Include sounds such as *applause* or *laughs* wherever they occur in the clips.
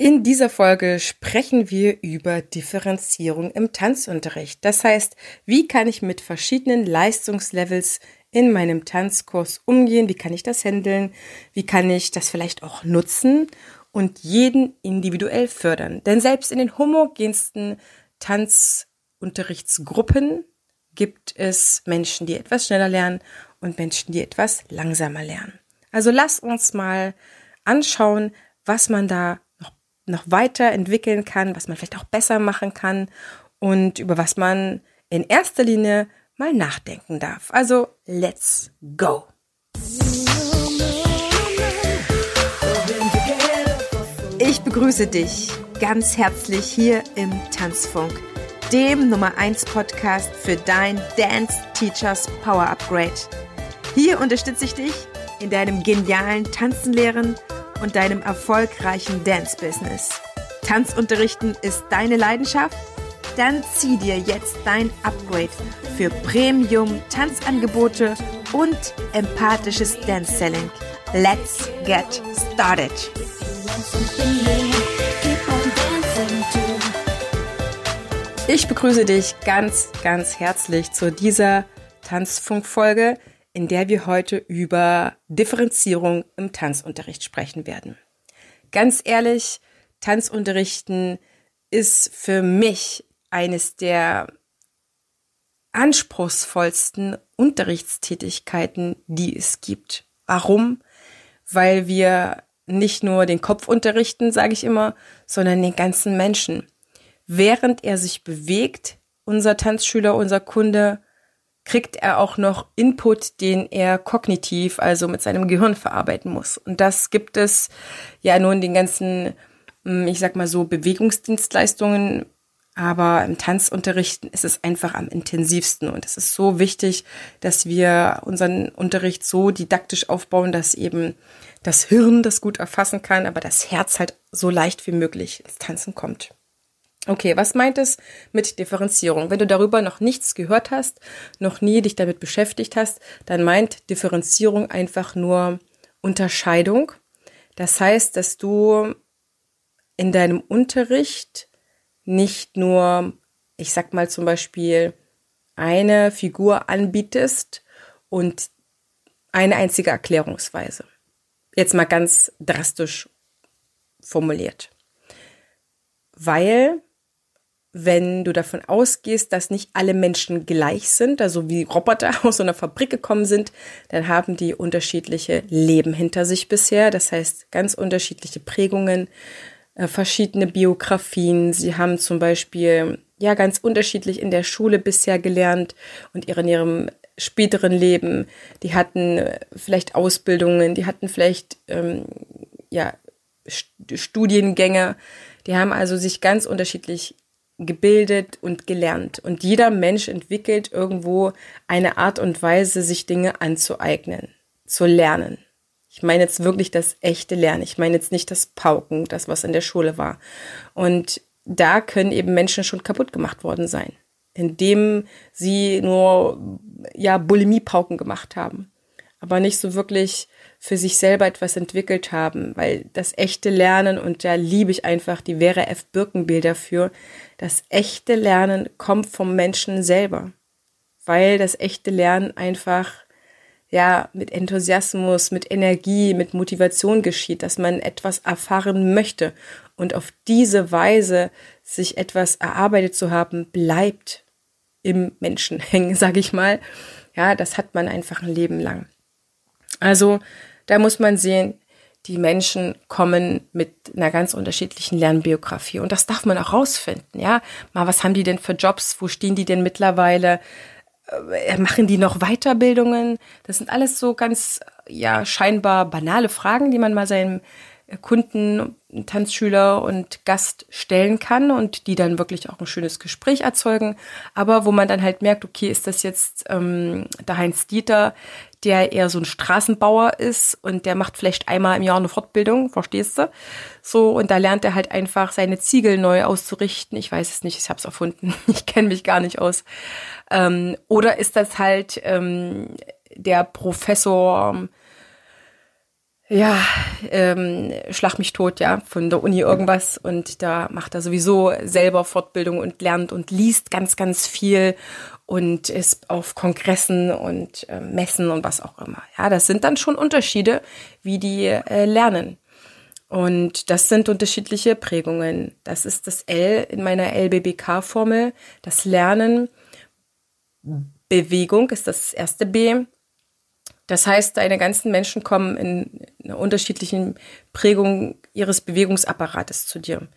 In dieser Folge sprechen wir über Differenzierung im Tanzunterricht. Das heißt, wie kann ich mit verschiedenen Leistungslevels in meinem Tanzkurs umgehen? Wie kann ich das handeln? Wie kann ich das vielleicht auch nutzen und jeden individuell fördern? Denn selbst in den homogensten Tanzunterrichtsgruppen gibt es Menschen, die etwas schneller lernen und Menschen, die etwas langsamer lernen. Also lass uns mal anschauen, was man da noch weiterentwickeln kann, was man vielleicht auch besser machen kann und über was man in erster Linie mal nachdenken darf. Also, let's go! Ich begrüße dich ganz herzlich hier im Tanzfunk, dem Nummer 1 Podcast für dein Dance Teachers Power Upgrade. Hier unterstütze ich dich in deinem genialen Tanzenlehren und deinem erfolgreichen Dance-Business. Tanzunterrichten ist deine Leidenschaft? Dann zieh dir jetzt dein Upgrade für Premium-Tanzangebote und empathisches Dance-Selling. Let's get started! Ich begrüße dich ganz, ganz herzlich zu dieser Tanzfunkfolge, in der wir heute über Differenzierung im Tanzunterricht sprechen werden. Ganz ehrlich, Tanzunterrichten ist für mich eines der anspruchsvollsten Unterrichtstätigkeiten, die es gibt. Warum? Weil wir nicht nur den Kopf unterrichten, sage ich immer, sondern den ganzen Menschen. Während er sich bewegt, unser Tanzschüler, unser Kunde, kriegt er auch noch Input, den er kognitiv, also mit seinem Gehirn verarbeiten muss. Und das gibt es ja nun den ganzen, hm, ich sag mal so, Bewegungsdienstleistungen. Aber im Tanzunterrichten ist es einfach am intensivsten. Und es ist so wichtig, dass wir unseren Unterricht so didaktisch aufbauen, dass eben das Hirn das gut erfassen kann, aber das Herz halt so leicht wie möglich ins Tanzen kommt. Okay, was meint es mit Differenzierung? Wenn du darüber noch nichts gehört hast, noch nie dich damit beschäftigt hast, dann meint Differenzierung einfach nur Unterscheidung. Das heißt, dass du in deinem Unterricht nicht nur, ich sag mal zum Beispiel, eine Figur anbietest und eine einzige Erklärungsweise. Jetzt mal ganz drastisch formuliert. Weil wenn du davon ausgehst, dass nicht alle Menschen gleich sind, also wie Roboter *laughs* aus einer Fabrik gekommen sind, dann haben die unterschiedliche Leben hinter sich bisher. Das heißt, ganz unterschiedliche Prägungen, äh, verschiedene Biografien. Sie haben zum Beispiel ja ganz unterschiedlich in der Schule bisher gelernt und in ihrem späteren Leben. Die hatten äh, vielleicht Ausbildungen, die hatten vielleicht ähm, ja Studiengänge. Die haben also sich ganz unterschiedlich gebildet und gelernt. Und jeder Mensch entwickelt irgendwo eine Art und Weise, sich Dinge anzueignen, zu lernen. Ich meine jetzt wirklich das echte Lernen. Ich meine jetzt nicht das Pauken, das was in der Schule war. Und da können eben Menschen schon kaputt gemacht worden sein, indem sie nur ja Bulimie-Pauken gemacht haben, aber nicht so wirklich für sich selber etwas entwickelt haben, weil das echte Lernen, und da liebe ich einfach die Vera F. Birkenbill dafür, das echte Lernen kommt vom Menschen selber, weil das echte Lernen einfach ja mit Enthusiasmus, mit Energie, mit Motivation geschieht, dass man etwas erfahren möchte und auf diese Weise sich etwas erarbeitet zu haben, bleibt im Menschen *laughs* hängen, sage ich mal. Ja, das hat man einfach ein Leben lang. Also da muss man sehen, die Menschen kommen mit einer ganz unterschiedlichen Lernbiografie und das darf man auch rausfinden, ja. Mal, was haben die denn für Jobs? Wo stehen die denn mittlerweile? Äh, machen die noch Weiterbildungen? Das sind alles so ganz, ja, scheinbar banale Fragen, die man mal seinem Kunden, Tanzschüler und Gast stellen kann und die dann wirklich auch ein schönes Gespräch erzeugen. Aber wo man dann halt merkt, okay, ist das jetzt ähm, der Heinz Dieter, der eher so ein Straßenbauer ist und der macht vielleicht einmal im Jahr eine Fortbildung, verstehst du? So, und da lernt er halt einfach seine Ziegel neu auszurichten. Ich weiß es nicht, ich habe es erfunden. *laughs* Ich kenne mich gar nicht aus. Ähm, oder ist das halt ähm, der Professor ja, ähm, schlag mich tot, ja, von der Uni irgendwas und da macht er sowieso selber Fortbildung und lernt und liest ganz, ganz viel und ist auf Kongressen und äh, Messen und was auch immer. Ja, das sind dann schon Unterschiede, wie die äh, lernen. Und das sind unterschiedliche Prägungen. Das ist das L in meiner LBBK-Formel. Das Lernen, Bewegung ist das erste B das heißt, deine ganzen Menschen kommen in einer unterschiedlichen Prägung ihres Bewegungsapparates zu dir.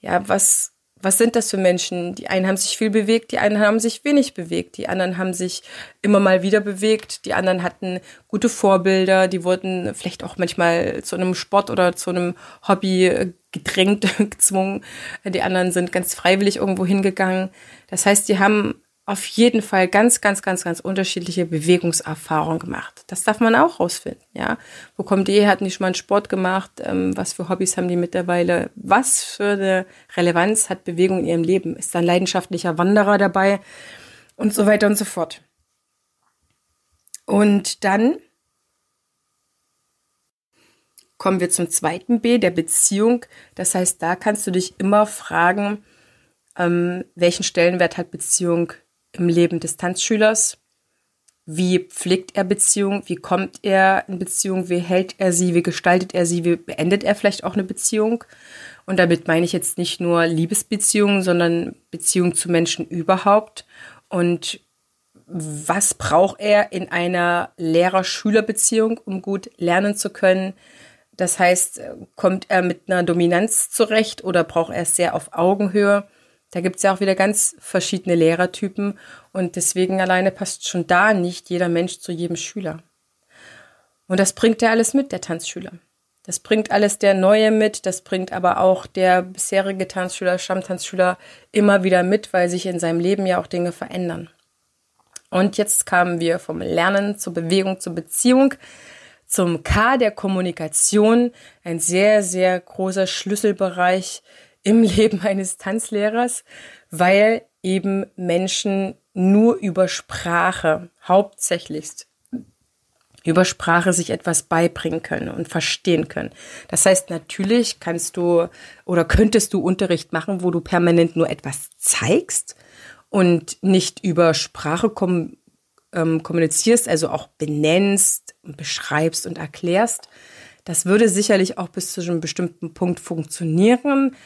Ja, was, was sind das für Menschen? Die einen haben sich viel bewegt, die einen haben sich wenig bewegt, die anderen haben sich immer mal wieder bewegt, die anderen hatten gute Vorbilder, die wurden vielleicht auch manchmal zu einem Sport oder zu einem Hobby gedrängt, *laughs* gezwungen. Die anderen sind ganz freiwillig irgendwo hingegangen. Das heißt, die haben auf jeden Fall ganz, ganz, ganz, ganz unterschiedliche Bewegungserfahrungen gemacht. Das darf man auch rausfinden, ja. Wo kommt die? Hatten die schon mal einen Sport gemacht? Ähm, was für Hobbys haben die mittlerweile? Was für eine Relevanz hat Bewegung in ihrem Leben? Ist da ein leidenschaftlicher Wanderer dabei? Und so weiter und so fort. Und dann kommen wir zum zweiten B, der Beziehung. Das heißt, da kannst du dich immer fragen, ähm, welchen Stellenwert hat Beziehung im Leben des Tanzschülers. Wie pflegt er Beziehung? Wie kommt er in Beziehung? Wie hält er sie? Wie gestaltet er sie? Wie beendet er vielleicht auch eine Beziehung? Und damit meine ich jetzt nicht nur Liebesbeziehungen, sondern Beziehungen zu Menschen überhaupt. Und was braucht er in einer Lehrer-Schüler-Beziehung, um gut lernen zu können? Das heißt, kommt er mit einer Dominanz zurecht oder braucht er es sehr auf Augenhöhe? Da gibt's ja auch wieder ganz verschiedene Lehrertypen und deswegen alleine passt schon da nicht jeder Mensch zu jedem Schüler. Und das bringt er alles mit, der Tanzschüler. Das bringt alles der Neue mit, das bringt aber auch der bisherige Tanzschüler, Stammtanzschüler immer wieder mit, weil sich in seinem Leben ja auch Dinge verändern. Und jetzt kamen wir vom Lernen zur Bewegung, zur Beziehung, zum K der Kommunikation, ein sehr, sehr großer Schlüsselbereich im *laughs* Leben eines Tanzlehrers, weil eben Menschen nur über Sprache hauptsächlichst über Sprache sich etwas beibringen können und verstehen können. Das heißt, natürlich kannst du oder könntest du Unterricht machen, wo du permanent nur etwas zeigst und nicht über Sprache kom ähm, kommunizierst, also auch benennst, beschreibst und erklärst. Das würde sicherlich auch bis zu einem bestimmten Punkt funktionieren,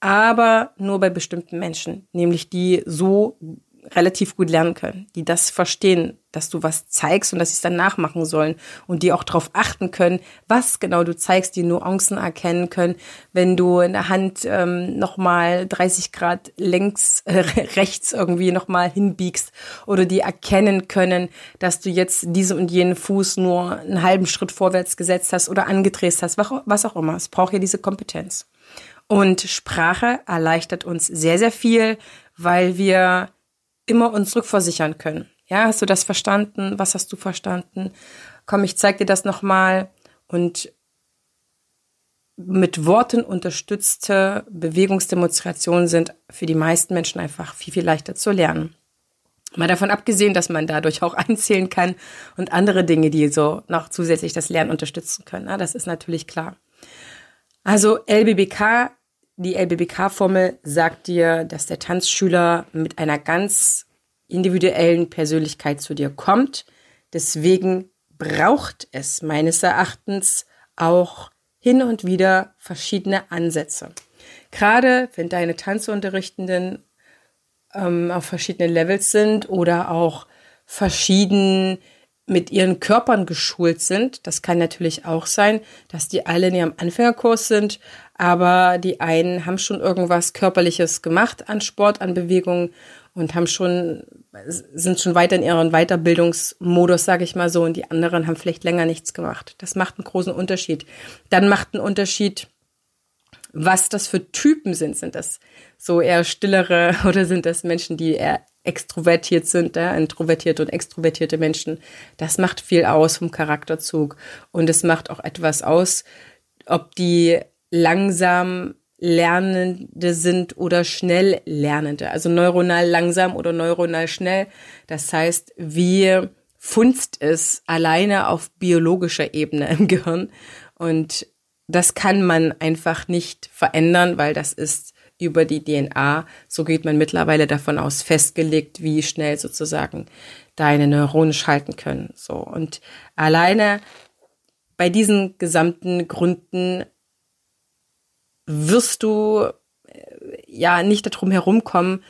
aber nur bei bestimmten Menschen, nämlich die so relativ gut lernen können, die das verstehen, dass du was zeigst und dass sie es dann nachmachen sollen und die auch darauf achten können, was genau du zeigst, die Nuancen erkennen können, wenn du in der Hand ähm, nochmal 30 Grad längs, äh, *laughs* rechts irgendwie nochmal hinbiegst oder die erkennen können, dass du jetzt diesen und jenen Fuß nur einen halben Schritt vorwärts gesetzt hast oder angedreht hast, was auch immer. Es braucht ja diese Kompetenz. Und Sprache erleichtert uns sehr, sehr viel, weil wir immer uns rückversichern können. Ja, hast du das verstanden? Was hast du verstanden? Komm, ich zeig dir das nochmal. Und mit Worten unterstützte Bewegungsdemonstrationen sind für die meisten Menschen einfach viel, viel leichter zu lernen. Mal davon abgesehen, dass man dadurch auch *laughs* einzählen kann und andere Dinge, die so noch zusätzlich das Lernen unterstützen können. Das ist natürlich klar. Also LBBK die LBBK-Formel sagt dir, dass der Tanzschüler mit einer ganz individuellen Persönlichkeit zu dir kommt. Deswegen braucht es meines Erachtens auch hin und wieder verschiedene Ansätze. Gerade wenn deine Tanzunterrichtenden ähm, auf verschiedenen Levels sind oder auch verschieden mit ihren Körpern geschult sind. Das kann natürlich auch sein, dass die alle in ihrem Anfängerkurs sind, aber die einen haben schon irgendwas Körperliches gemacht an Sport, an Bewegung und haben schon, sind schon weiter in ihren Weiterbildungsmodus, sage ich mal so, und die anderen haben vielleicht länger nichts gemacht. Das macht einen großen Unterschied. Dann macht einen Unterschied, was das für Typen sind. Sind das so eher stillere *laughs* oder sind das Menschen, die eher extrovertiert sind, ja, introvertierte und extrovertierte Menschen. Das macht viel aus vom Charakterzug. Und es macht auch etwas aus, ob die langsam Lernende sind oder schnell Lernende. Also neuronal langsam oder neuronal schnell. Das heißt, wie funzt ist, alleine auf biologischer Ebene im Gehirn. Und das kann man einfach nicht verändern, weil das ist über die DNA, so geht man mittlerweile davon aus, festgelegt, wie schnell sozusagen deine Neuronen schalten können. So. Und alleine bei diesen gesamten Gründen wirst du äh, ja nicht darum herumkommen,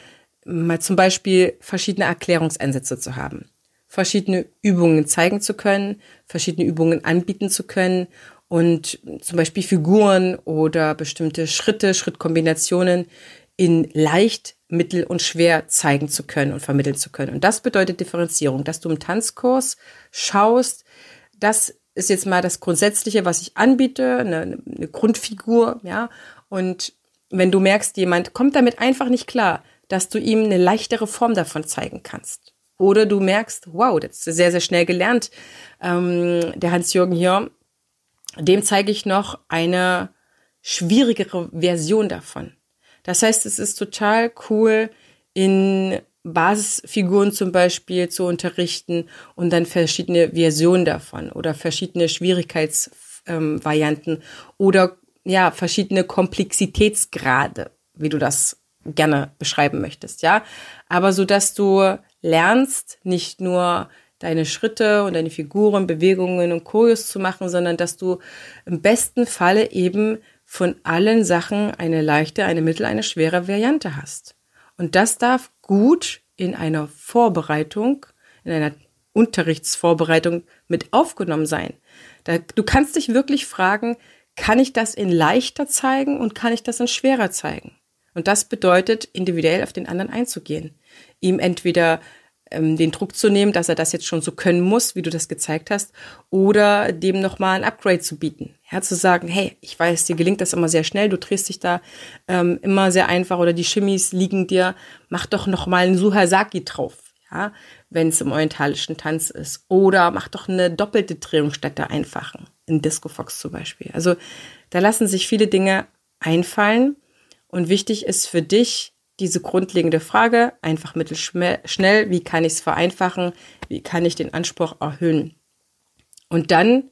mal zum Beispiel verschiedene Erklärungsansätze zu haben, verschiedene Übungen zeigen zu können, verschiedene Übungen anbieten zu können und zum Beispiel Figuren oder bestimmte Schritte, Schrittkombinationen in leicht, mittel und schwer zeigen zu können und vermitteln zu können. Und das bedeutet Differenzierung, dass du im Tanzkurs schaust, das ist jetzt mal das Grundsätzliche, was ich anbiete, eine, eine Grundfigur, ja. Und wenn du merkst, jemand kommt damit einfach nicht klar, dass du ihm eine leichtere Form davon zeigen kannst. Oder du merkst, wow, das ist sehr, sehr schnell gelernt. Ähm, der Hans-Jürgen hier, dem zeige ich noch eine schwierigere Version davon. Das heißt, es ist total cool, in Basisfiguren zum Beispiel zu unterrichten und dann verschiedene Versionen davon oder verschiedene Schwierigkeitsvarianten ähm, oder ja, verschiedene Komplexitätsgrade, wie du das gerne beschreiben möchtest, ja. Aber so, dass du lernst, nicht nur deine Schritte und deine Figuren, Bewegungen und Choreos zu machen, sondern dass du im besten Falle eben von allen Sachen eine leichte, eine mittel, eine schwere Variante hast. Und das darf gut in einer Vorbereitung, in einer Unterrichtsvorbereitung mit aufgenommen sein. Da, du kannst dich wirklich fragen, kann ich das in leichter zeigen und kann ich das in schwerer zeigen? Und das bedeutet, individuell auf den anderen einzugehen. Ihm entweder ähm, den Druck zu nehmen, dass er das jetzt schon so können muss, wie du das gezeigt hast, oder dem nochmal ein Upgrade zu bieten. Ja, zu sagen, hey, ich weiß, dir gelingt das immer sehr schnell, du drehst dich da ähm, immer sehr einfach oder die Chimis liegen dir, mach doch nochmal einen Suhasaki drauf, ja, wenn es im orientalischen Tanz ist. Oder mach doch eine doppelte Drehung statt der einfachen, in Disco Fox zum Beispiel. Also da lassen sich viele Dinge einfallen und wichtig ist für dich, diese grundlegende Frage, einfach mittelschnell, wie kann ich es vereinfachen, wie kann ich den Anspruch erhöhen. Und dann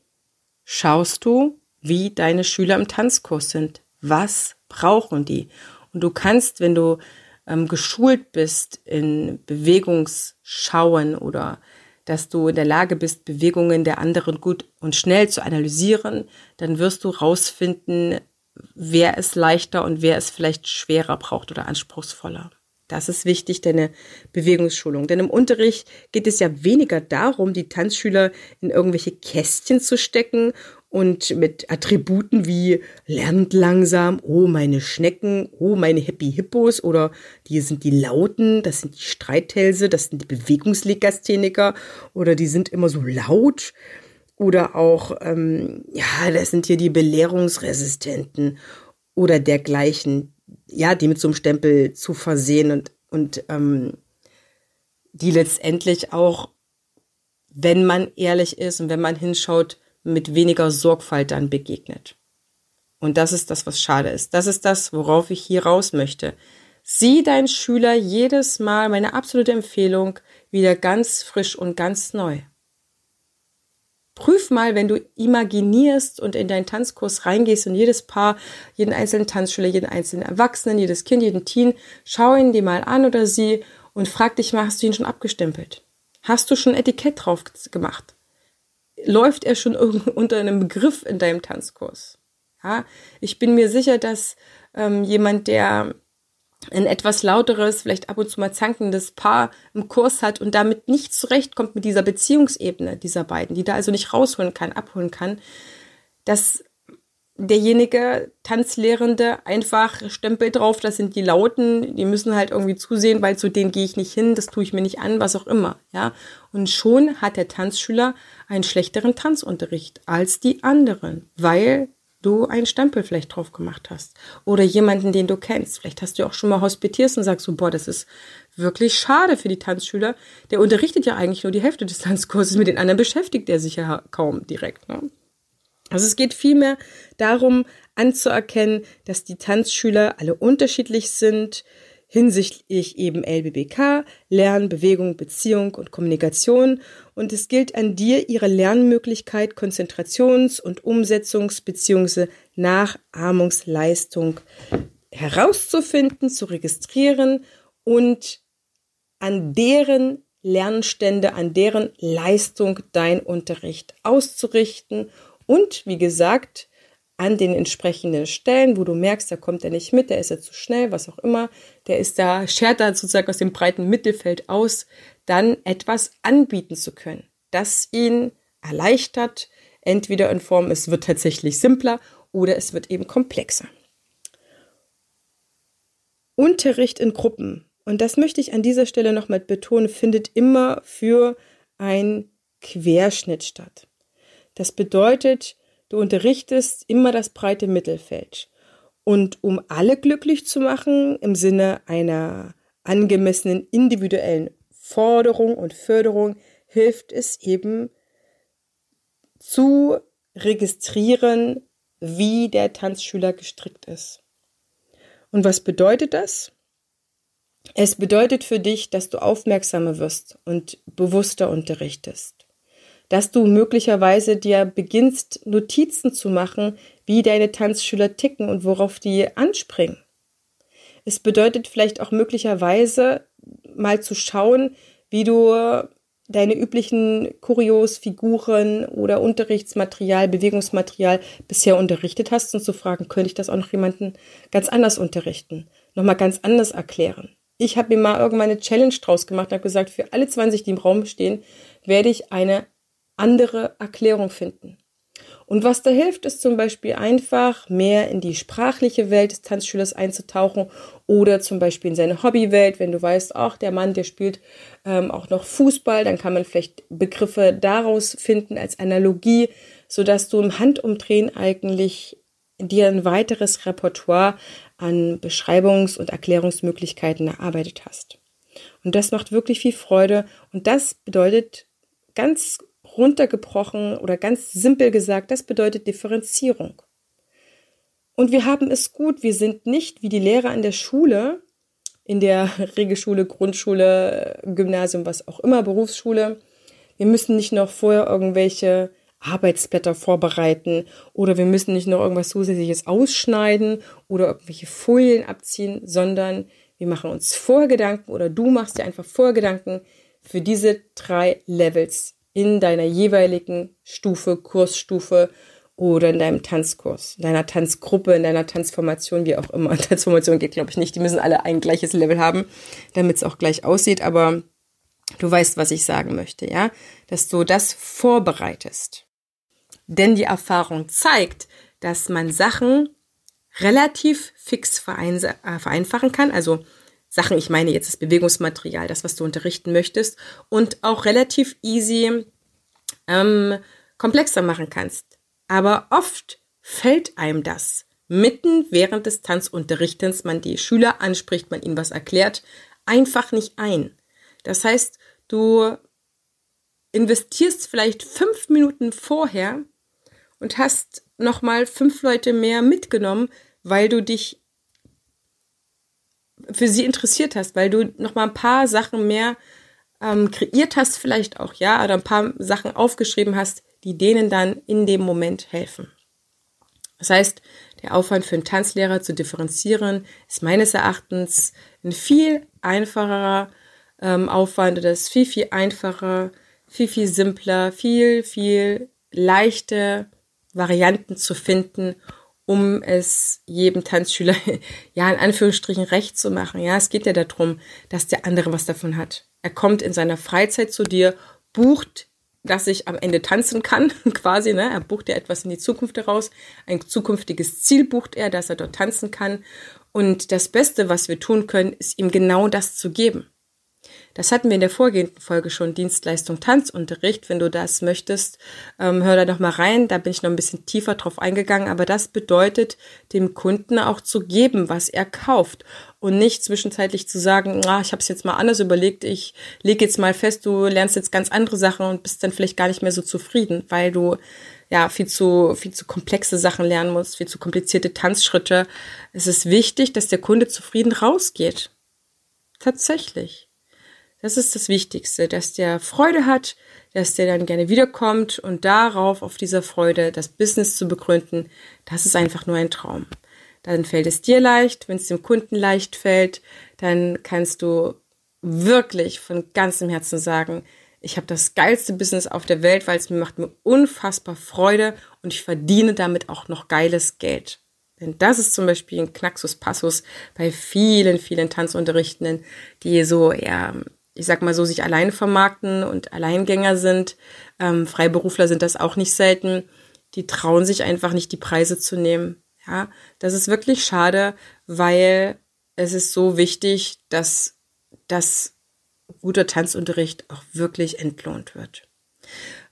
schaust du, wie deine Schüler im Tanzkurs sind. Was brauchen die? Und du kannst, wenn du ähm, geschult bist in Bewegungsschauen oder dass du in der Lage bist, Bewegungen der anderen gut und schnell zu analysieren, dann wirst du rausfinden, wer es leichter und wer es vielleicht schwerer braucht oder anspruchsvoller. Das ist wichtig, deine Bewegungsschulung. Denn im Unterricht geht es ja weniger darum, die Tanzschüler in irgendwelche Kästchen zu stecken und mit Attributen wie lernt langsam, oh meine Schnecken, oh meine Happy Hippos oder die sind die Lauten, das sind die Streithälse, das sind die Bewegungslegastheniker oder die sind immer so laut oder auch, ähm, ja, das sind hier die Belehrungsresistenten oder dergleichen. Ja, die mit so einem Stempel zu versehen und, und ähm, die letztendlich auch, wenn man ehrlich ist und wenn man hinschaut, mit weniger Sorgfalt dann begegnet. Und das ist das, was schade ist. Das ist das, worauf ich hier raus möchte. Sieh deinen Schüler jedes Mal, meine absolute Empfehlung, wieder ganz frisch und ganz neu. Prüf mal, wenn du imaginierst und in deinen Tanzkurs reingehst und jedes Paar, jeden einzelnen Tanzschüler, jeden einzelnen Erwachsenen, jedes Kind, jeden Teen, schau ihn dir mal an oder sie und frag dich mal, hast du ihn schon abgestempelt? Hast du schon Etikett drauf gemacht? Läuft er schon *laughs* unter einem Begriff in deinem Tanzkurs? Ja, ich bin mir sicher, dass ähm, jemand, der ein etwas lauteres, vielleicht ab und zu mal zankendes Paar im Kurs hat und damit nicht zurechtkommt mit dieser Beziehungsebene dieser beiden, die da also nicht rausholen kann, abholen kann, dass derjenige Tanzlehrende einfach Stempel drauf, das sind die Lauten, die müssen halt irgendwie zusehen, weil zu denen gehe ich nicht hin, das tue ich mir nicht an, was auch immer, ja. Und schon hat der Tanzschüler einen schlechteren Tanzunterricht als die anderen, weil du einen Stempel vielleicht drauf gemacht hast. Oder jemanden, den du kennst. Vielleicht hast du auch schon mal hospitiert und sagst so, boah, das ist wirklich schade für die Tanzschüler. Der unterrichtet ja eigentlich nur die Hälfte des *laughs* Tanzkurses, mit den anderen beschäftigt er sich ja kaum direkt. Ne? Also es geht vielmehr darum, anzuerkennen, dass die Tanzschüler alle unterschiedlich sind, hinsichtlich eben LBBK, Lernen, Bewegung, Beziehung und Kommunikation. Und es gilt an dir, ihre Lernmöglichkeit, Konzentrations- und Umsetzungs- bzw. Nachahmungsleistung herauszufinden, zu registrieren und an deren Lernstände, an deren Leistung dein Unterricht auszurichten und, wie gesagt, an den entsprechenden Stellen, wo du merkst, da kommt er nicht mit, der ist ja zu schnell, was auch immer, der ist da, schert da sozusagen aus dem breiten Mittelfeld aus, dann etwas anbieten zu können, das ihn erleichtert, entweder in Form, es wird tatsächlich simpler oder es wird eben komplexer. Unterricht in Gruppen, und das möchte ich an dieser Stelle nochmal betonen, findet immer für ein Querschnitt statt. Das bedeutet, Du unterrichtest immer das breite Mittelfeld. Und um alle glücklich zu machen, im Sinne einer angemessenen individuellen Forderung und Förderung, hilft es eben zu registrieren, wie der Tanzschüler gestrickt ist. Und was bedeutet das? Es bedeutet für dich, dass du aufmerksamer wirst und bewusster unterrichtest dass du möglicherweise dir beginnst, Notizen zu machen, wie deine Tanzschüler ticken und worauf die anspringen. Es bedeutet vielleicht auch möglicherweise mal zu schauen, wie du deine üblichen Kurios, Figuren oder Unterrichtsmaterial, Bewegungsmaterial bisher unterrichtet hast und zu fragen, könnte ich das auch noch jemanden ganz anders unterrichten, nochmal ganz anders erklären. Ich habe mir mal irgendwann eine Challenge draus gemacht und habe gesagt, für alle 20, die im Raum stehen, werde ich eine andere Erklärung finden. Und was da hilft, ist zum Beispiel einfach mehr in die sprachliche Welt des Tanzschülers einzutauchen oder zum Beispiel in seine Hobbywelt, wenn du weißt, ach, der Mann, der spielt ähm, auch noch Fußball, dann kann man vielleicht Begriffe daraus finden als Analogie, sodass du im Handumdrehen eigentlich dir ein weiteres Repertoire an Beschreibungs- und Erklärungsmöglichkeiten erarbeitet hast. Und das macht wirklich viel Freude und das bedeutet ganz runtergebrochen oder ganz simpel gesagt, das bedeutet Differenzierung. Und wir haben es gut, wir sind nicht wie die Lehrer an der Schule, in der *laughs* Regelschule, Grundschule, Gymnasium, was auch immer, Berufsschule. Wir müssen nicht noch vorher irgendwelche Arbeitsblätter vorbereiten oder wir müssen nicht noch irgendwas zusätzliches ausschneiden oder irgendwelche Folien abziehen, sondern wir machen uns Vorgedanken oder du machst dir einfach Vorgedanken für diese drei Levels in deiner jeweiligen Stufe, Kursstufe oder in deinem Tanzkurs, in deiner Tanzgruppe, in deiner Tanzformation, wie auch immer. *laughs* Tanzformation geht, glaube ich, nicht. Die müssen alle ein gleiches Level haben, damit es auch gleich aussieht. Aber du weißt, was ich sagen möchte, ja? Dass du das vorbereitest. Denn die Erfahrung zeigt, dass man Sachen relativ fix äh, vereinfachen kann. Also Sachen, ich meine jetzt das Bewegungsmaterial, das, was du unterrichten möchtest, und auch relativ easy ähm, komplexer machen kannst. Aber oft fällt einem das mitten während des Tanzunterrichtens, man die Schüler anspricht, man ihnen was erklärt, einfach nicht ein. Das heißt, du investierst vielleicht fünf Minuten vorher und hast nochmal fünf Leute mehr mitgenommen, weil du dich für sie interessiert hast, weil du noch mal ein paar Sachen mehr ähm, kreiert hast, vielleicht auch, ja, oder ein paar Sachen aufgeschrieben hast, die denen dann in dem Moment helfen. Das heißt, der Aufwand für einen Tanzlehrer zu differenzieren ist meines Erachtens ein viel einfacherer ähm, Aufwand oder ist viel, viel einfacher, viel, viel simpler, viel, viel leichte Varianten zu finden, um es jedem Tanzschüler, *laughs* ja, in Anführungsstrichen recht zu machen. Ja, es geht ja darum, dass der andere was davon hat. Er kommt in seiner Freizeit zu dir, bucht, dass ich am Ende tanzen kann, *laughs* quasi, ne? Er bucht ja etwas in die Zukunft heraus. Ein zukünftiges Ziel bucht er, dass er dort tanzen kann. Und das Beste, was wir tun können, ist ihm genau das zu geben. Das hatten wir in der vorgehenden Folge schon, Dienstleistung Tanzunterricht. Wenn du das möchtest, ähm, hör da noch mal rein. Da bin ich noch ein bisschen tiefer drauf eingegangen. Aber das bedeutet, dem Kunden auch zu geben, was er kauft. Und nicht zwischenzeitlich zu sagen, ah, ich habe es jetzt mal anders überlegt, ich lege jetzt mal fest, du lernst jetzt ganz andere Sachen und bist dann vielleicht gar nicht mehr so zufrieden, weil du ja viel zu viel zu komplexe Sachen lernen musst, viel zu komplizierte Tanzschritte. Es ist wichtig, dass der Kunde zufrieden rausgeht Tatsächlich. Das ist das Wichtigste, dass der Freude hat, dass der dann gerne wiederkommt und darauf, auf dieser Freude, das Business zu begründen, das ist einfach nur ein Traum. Dann fällt es dir leicht, wenn es dem Kunden leicht fällt, dann kannst du wirklich von ganzem Herzen sagen, ich habe das geilste Business auf der Welt, weil es mir macht mir unfassbar Freude und ich verdiene damit auch noch geiles Geld. Denn das ist zum Beispiel ein Knaxus Passus bei vielen, vielen Tanzunterrichtenden, die so, ja, ich sag mal so, sich alleine vermarkten und Alleingänger sind. Ähm, Freiberufler sind das auch nicht selten. Die trauen sich einfach nicht, die Preise zu nehmen. Ja, das ist wirklich schade, weil es ist so wichtig, dass das guter Tanzunterricht auch wirklich entlohnt wird.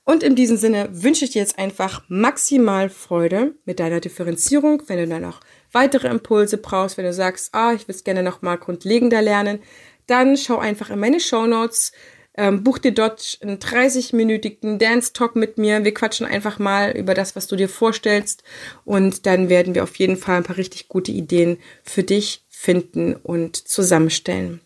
Und in diesem Sinne wünsche ich dir jetzt einfach maximal Freude mit deiner Differenzierung. Wenn du dann noch weitere Impulse brauchst, wenn du sagst, ah, ich will es gerne noch mal grundlegender lernen, dann schau einfach in meine Show Notes. Ähm, buch dir dort einen 30-minütigen Dance-Talk mit mir. Wir quatschen einfach mal über das, was du dir vorstellst. Und dann werden wir auf jeden Fall ein paar richtig gute Ideen für dich finden und zusammenstellen.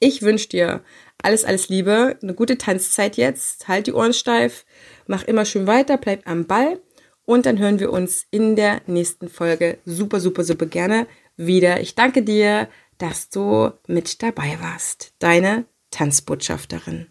Ich wünsche dir alles, alles Liebe, eine gute Tanzzeit jetzt, halt die Ohren steif, mach immer schön weiter, bleib am Ball und dann hören wir uns in der nächsten Folge super, super, super gerne wieder. Ich danke dir, dass du mit dabei warst. Deine Tanzbotschafterin.